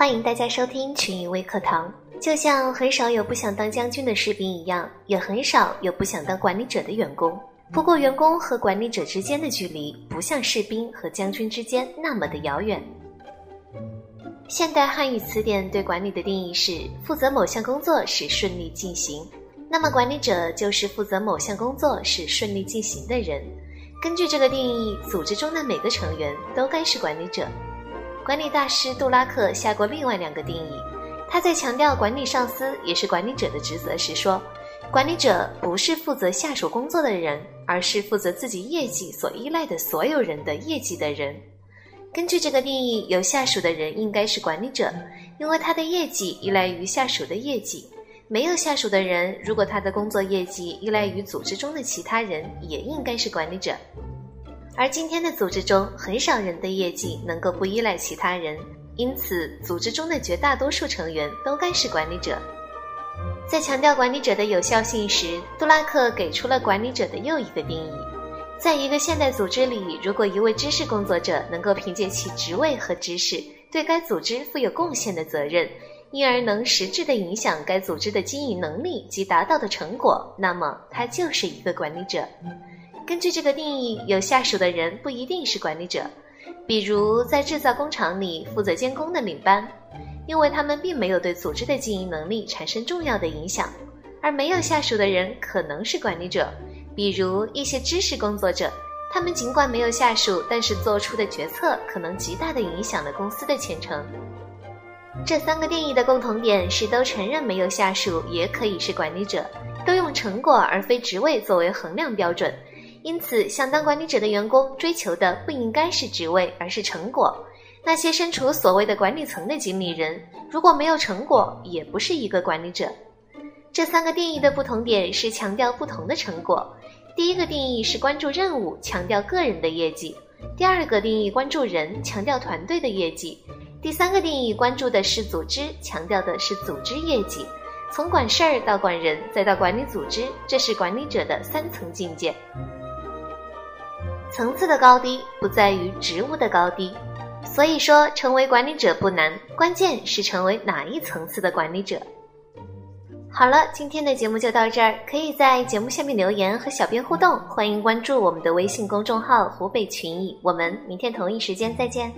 欢迎大家收听群英微课堂。就像很少有不想当将军的士兵一样，也很少有不想当管理者的员工。不过，员工和管理者之间的距离不像士兵和将军之间那么的遥远。现代汉语词典对管理的定义是：负责某项工作使顺利进行。那么，管理者就是负责某项工作使顺利进行的人。根据这个定义，组织中的每个成员都该是管理者。管理大师杜拉克下过另外两个定义。他在强调管理上司也是管理者的职责时说：“管理者不是负责下属工作的人，而是负责自己业绩所依赖的所有人的业绩的人。”根据这个定义，有下属的人应该是管理者，因为他的业绩依赖于下属的业绩；没有下属的人，如果他的工作业绩依赖于组织中的其他人，也应该是管理者。而今天的组织中，很少人的业绩能够不依赖其他人，因此，组织中的绝大多数成员都该是管理者。在强调管理者的有效性时，杜拉克给出了管理者的又一个定义：在一个现代组织里，如果一位知识工作者能够凭借其职位和知识，对该组织负有贡献的责任，因而能实质地影响该组织的经营能力及达到的成果，那么他就是一个管理者。根据这个定义，有下属的人不一定是管理者。比如，在制造工厂里负责监工的领班，因为他们并没有对组织的经营能力产生重要的影响；而没有下属的人可能是管理者，比如一些知识工作者，他们尽管没有下属，但是做出的决策可能极大的影响了公司的前程。这三个定义的共同点是，都承认没有下属也可以是管理者，都用成果而非职位作为衡量标准。因此，想当管理者的员工追求的不应该是职位，而是成果。那些身处所谓的管理层的经理人，如果没有成果，也不是一个管理者。这三个定义的不同点是强调不同的成果。第一个定义是关注任务，强调个人的业绩；第二个定义关注人，强调团队的业绩；第三个定义关注的是组织，强调的是组织业绩。从管事儿到管人，再到管理组织，这是管理者的三层境界。层次的高低不在于职务的高低，所以说成为管理者不难，关键是成为哪一层次的管理者。好了，今天的节目就到这儿，可以在节目下面留言和小编互动，欢迎关注我们的微信公众号“湖北群艺”，我们明天同一时间再见。